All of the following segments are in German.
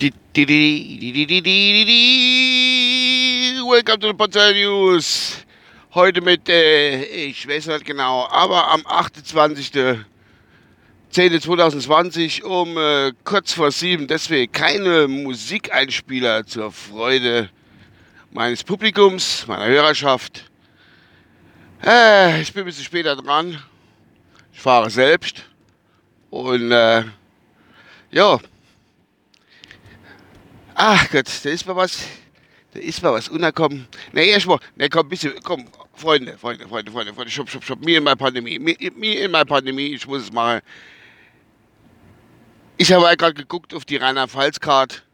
Welcome to the Panzer News. Heute mit, äh, ich weiß nicht genau, aber am 28.10.2020 um äh, kurz vor sieben. Deswegen keine Musikeinspieler zur Freude meines Publikums, meiner Hörerschaft. Äh, ich bin ein bisschen später dran. Ich fahre selbst. Und, äh, ja. Ach Gott, da ist mal was, da ist mal was unerkommen. Ne, erstmal, ne, komm, bisschen, komm, Freunde, Freunde, Freunde, Freunde, Freunde, stopp, stopp, stopp, mir in meiner Pandemie, mir, in meiner Pandemie, ich muss es machen. Ich habe gerade geguckt auf die Rheinland-Pfalz-Card,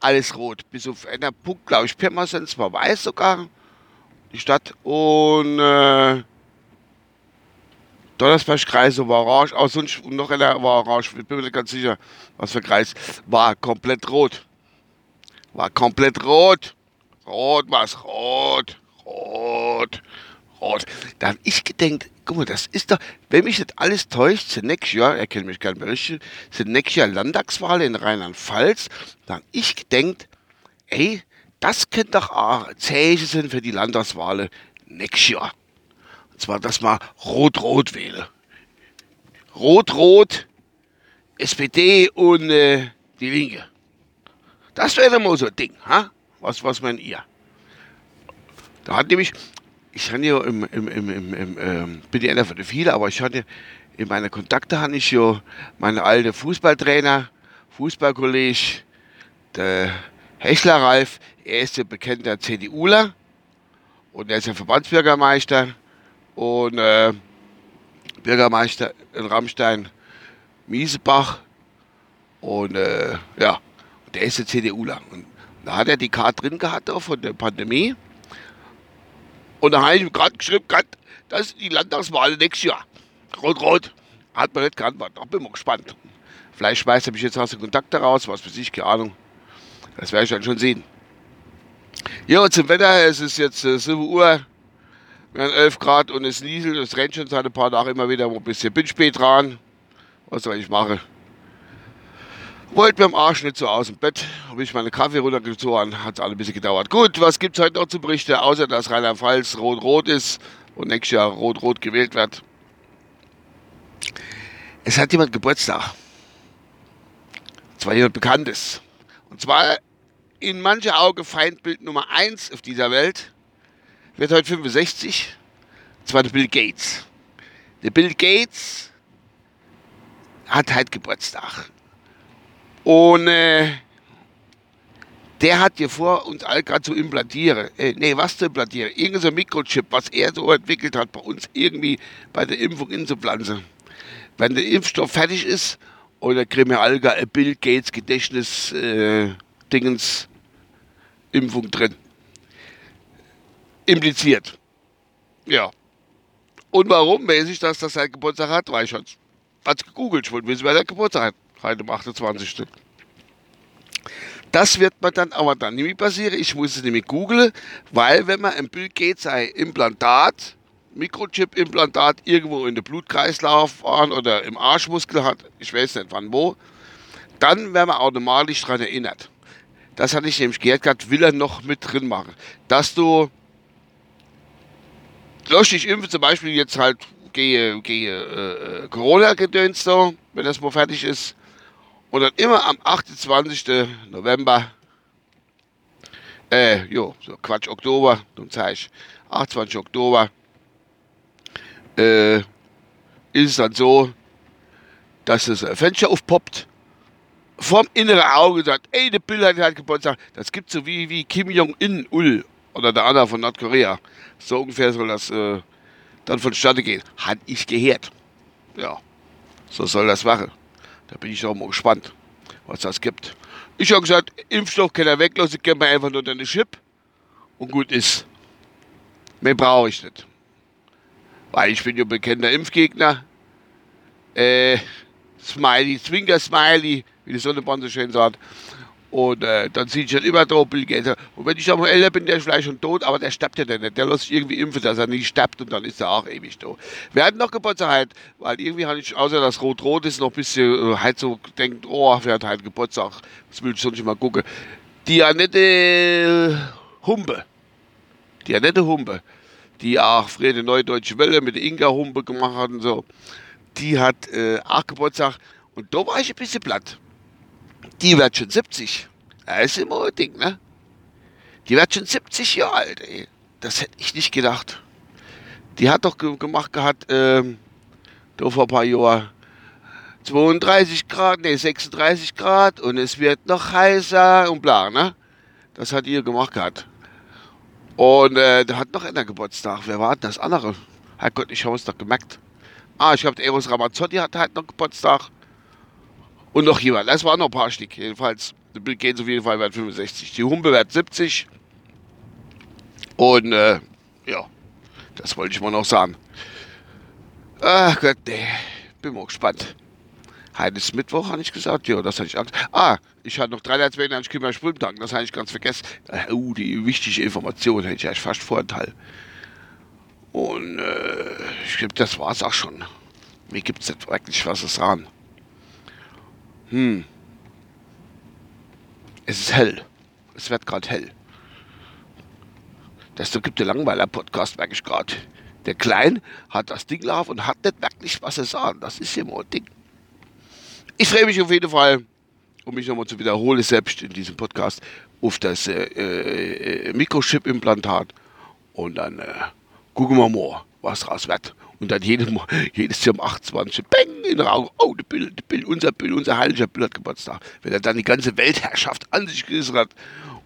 alles rot, bis auf einen Punkt, glaube ich, Pirmasens war weiß sogar, die Stadt, und, äh, Donnersberg-Kreis war orange, auch sonst noch einer war orange, ich bin mir nicht ganz sicher, was für Kreis, war komplett rot. War komplett rot. Rot was, rot, rot, rot. Da hab ich gedacht, guck mal, das ist doch, wenn mich nicht alles täuscht, sind nächstes Jahr, er kennt mich gerne berichten, sind nächstes Jahr Landtagswahlen in Rheinland-Pfalz. Da hab ich gedacht, ey, das könnte doch auch Zeichen sein für die Landtagswahlen nächstes Jahr. Und zwar, dass man Rot-Rot wähle. Rot-Rot, SPD und äh, die Linke. Das wäre mal so ein Ding, ha? Was, was meint ihr? Da hat nämlich, ich hatte ja im, im, im, im, im ähm, bin ja einer von den vielen, aber ich hatte in meiner Kontakte hatte ich ja meine alte Fußballtrainer, Fußballkolleg, der Hechler Ralf, er ist ja bekannter CDUler und er ist ja Verbandsbürgermeister und äh, Bürgermeister in Rammstein, Miesebach und äh, ja, der ist der CDUler. Und da hat er die Karte drin gehabt von der Pandemie. Und da habe ich gerade geschrieben, grad, das ist die Landtagswahl nächstes Jahr. Rot-Rot. Hat man nicht geantwortet. Da bin ich mal gespannt. Vielleicht schmeißt er mich jetzt aus den Kontakten raus, was weiß ich, keine Ahnung. Das werde ich dann schon sehen. Ja, zum Wetter, es ist jetzt äh, 7 Uhr, wir haben 11 Grad und es nieselt, es rennt schon seit ein paar Tagen immer wieder ein bisschen. Bin spät dran. Was soll ich machen? Wollte mir am Arsch nicht so aus dem Bett, habe ich meine Kaffee runtergezogen, hat es alle ein bisschen gedauert. Gut, was gibt es heute noch zu berichten, außer dass Rheinland-Pfalz rot-rot ist und nächstes Jahr rot-rot gewählt wird. Es hat jemand Geburtstag. Und zwar jemand Bekanntes. Und zwar in mancher Auge Feindbild Nummer 1 auf dieser Welt. Wird heute 65. Und zwar der Bill Gates. Der Bill Gates hat halt Geburtstag. Und äh, der hat hier vor, uns all gerade zu implantieren. Äh, nee, was zu implantieren? Irgend so ein Mikrochip, was er so entwickelt hat, bei uns irgendwie bei der Impfung inzupflanzen. Wenn der Impfstoff fertig ist, oder kriegen wir ein Bill Gates Gedächtnis äh, Dingens Impfung drin. Impliziert. Ja. Und warum weiß ich, dass das sein Geburtstag hat? Weil ich hat's gegoogelt. Ich wollte wissen, wer der Geburtstag hat. Heute am 28. Das wird mir dann aber dann nicht passieren. Ich muss es nämlich googeln, weil wenn man ein Bill Gates ein Implantat, Mikrochip-Implantat irgendwo in den Blutkreislauf oder im Arschmuskel hat, ich weiß nicht wann wo, dann werden wir automatisch daran erinnert. Das hatte ich nämlich gehört gehabt, will er noch mit drin machen. Dass du lösch dich impfen, zum Beispiel jetzt halt gehe, gehe äh, Corona-Gedöns so, wenn das mal fertig ist. Und dann immer am 28. November, äh, jo, so Quatsch, Oktober, dann zeig ich, 28. Oktober, äh, ist es dann so, dass das Fenster aufpoppt, vom inneren Auge sagt, ey, der Bill hat halt Geburtstag. Das gibt so wie, wie Kim Jong-un-Ul oder der andere von Nordkorea. So ungefähr soll das äh, dann vonstatten gehen. Hat ich gehört. Ja, so soll das machen. Da bin ich auch mal gespannt, was das gibt. Ich habe gesagt, Impfstoff kann er weglassen, geben wir einfach nur eine Chip und gut ist. Mehr brauche ich nicht. Weil ich bin ja bekannter Impfgegner. Äh, Smiley, Zwinker Smiley, wie die Sonnenbrand so schön sagt. Und äh, dann sieht schon immer drauf Bill Gates. Und wenn ich dann älter bin, der ist vielleicht schon tot, aber der stirbt ja nicht. Der lässt sich irgendwie impfen, dass er nicht stirbt und dann ist er auch ewig tot. Wir hatten noch Geburtstag heute, weil irgendwie habe ich, außer das Rot-Rot ist, noch ein bisschen äh, halt so denkt, oh, wer hat heute Geburtstag? Das will ich sonst mal gucken. Die Annette Humpe. Die Annette Humpe, die auch früher die Neue Deutsche Welle mit der Inga Humpe gemacht hat und so, die hat äh, auch Geburtstag und da war ich ein bisschen platt die wird schon 70. Das ist immer ein Ding, ne? Die wird schon 70 Jahre alt, ey. Das hätte ich nicht gedacht. Die hat doch gemacht gehabt, ähm, da vor ein paar Jahren 32 Grad, ne, 36 Grad und es wird noch heißer und bla, ne? Das hat ihr gemacht gehabt. Und äh, da hat noch einer Geburtstag. Wer war denn das andere? Herrgott, ich habe es doch gemerkt. Ah, ich glaube, Eros Ramazzotti hat halt noch Geburtstag. Und noch jemand. Das waren noch ein paar Stück. Jedenfalls, Bill Gates auf jeden Fall wert 65. Die Humpe wert 70. Und äh, ja, das wollte ich mal noch sagen. Ach Gott, nee. Bin mal gespannt. Heute ist Mittwoch, habe ich gesagt. Ja, das hatte ich Angst. Ah, ich hatte noch 392 Kilometer Sprinttank. Das habe ich ganz vergessen. Uh, die wichtige Information hätte ich eigentlich fast Vorteil. Und äh, ich glaube, das war es auch schon. Mir gibt es wirklich was zu sagen. Hm. Es ist hell. Es wird gerade hell. Das gibt der Langweiler-Podcast, merke ich gerade. Der Klein hat das Ding laufen und hat nicht wirklich was zu sagen. Das ist immer ein Ding. Ich freue mich auf jeden Fall, um mich nochmal zu wiederholen, selbst in diesem Podcast, auf das äh, äh, Mikrochip-Implantat. Und dann äh, gucken wir mal, was daraus wird. Und dann jedes, jedes Jahr um 28, bang, in den Augen, oh, der Bill, der Bill, unser Bill, unser heiliger Bill hat Geburtstag. Wenn er dann die ganze Weltherrschaft an sich gerissen hat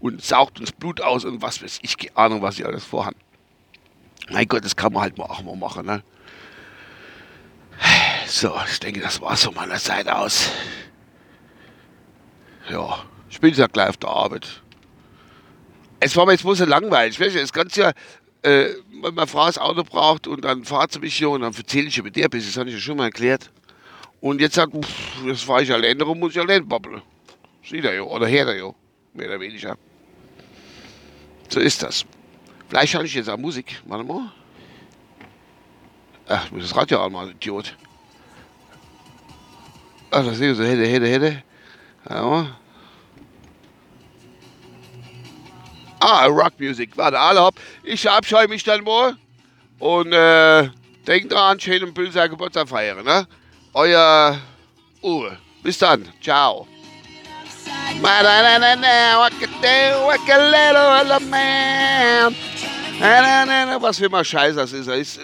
und saugt uns Blut aus und was weiß ich, keine Ahnung, was sie alles vorhaben. Mein Gott, das kann man halt mal auch mal machen, ne? So, ich denke, das war's von meiner Seite aus. Ja, ich bin ja gleich auf der Arbeit. Es war mir jetzt bloß so langweilig. Weißt du, das ganze Jahr äh, wenn meine Frau das Auto braucht und dann fahrt sie mich hier und dann erzähle ich über der bis, das habe ich ja schon mal erklärt. Und jetzt sagt, pff, jetzt fahre ich alleine rum, muss ich allein babbeln. Sieht er ja, oder hört er ja, mehr oder weniger. So ist das. Vielleicht habe ich jetzt auch Musik. Warte mal. Ach, ich muss das Radio anmachen, Idiot. Ach, das ich so, hätte, hätte, hätte. Warte mal. Ah, Rock Music. Warte, alle hopp. Ich verabscheue mich dann mal. Und äh, denkt dran, schön und böse Geburtstag feiern, ne? Euer Uwe. Bis dann. Ciao. Was für mal Scheiß das ist. ist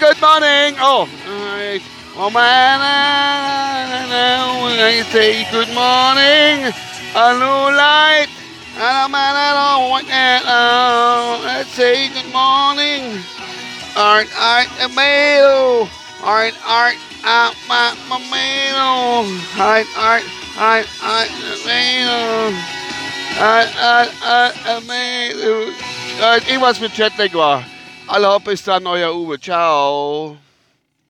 Good morning. Oh. Oh man, I say good morning, a new light, and a man I don't want that. Oh, I say good morning, art, art, tomato, art, art, out my tomato, art, art, art, art, tomato, art, art, art, tomato. Irgendwas mit Jetlag war. Alle bis dann, euer Uwe. Ciao.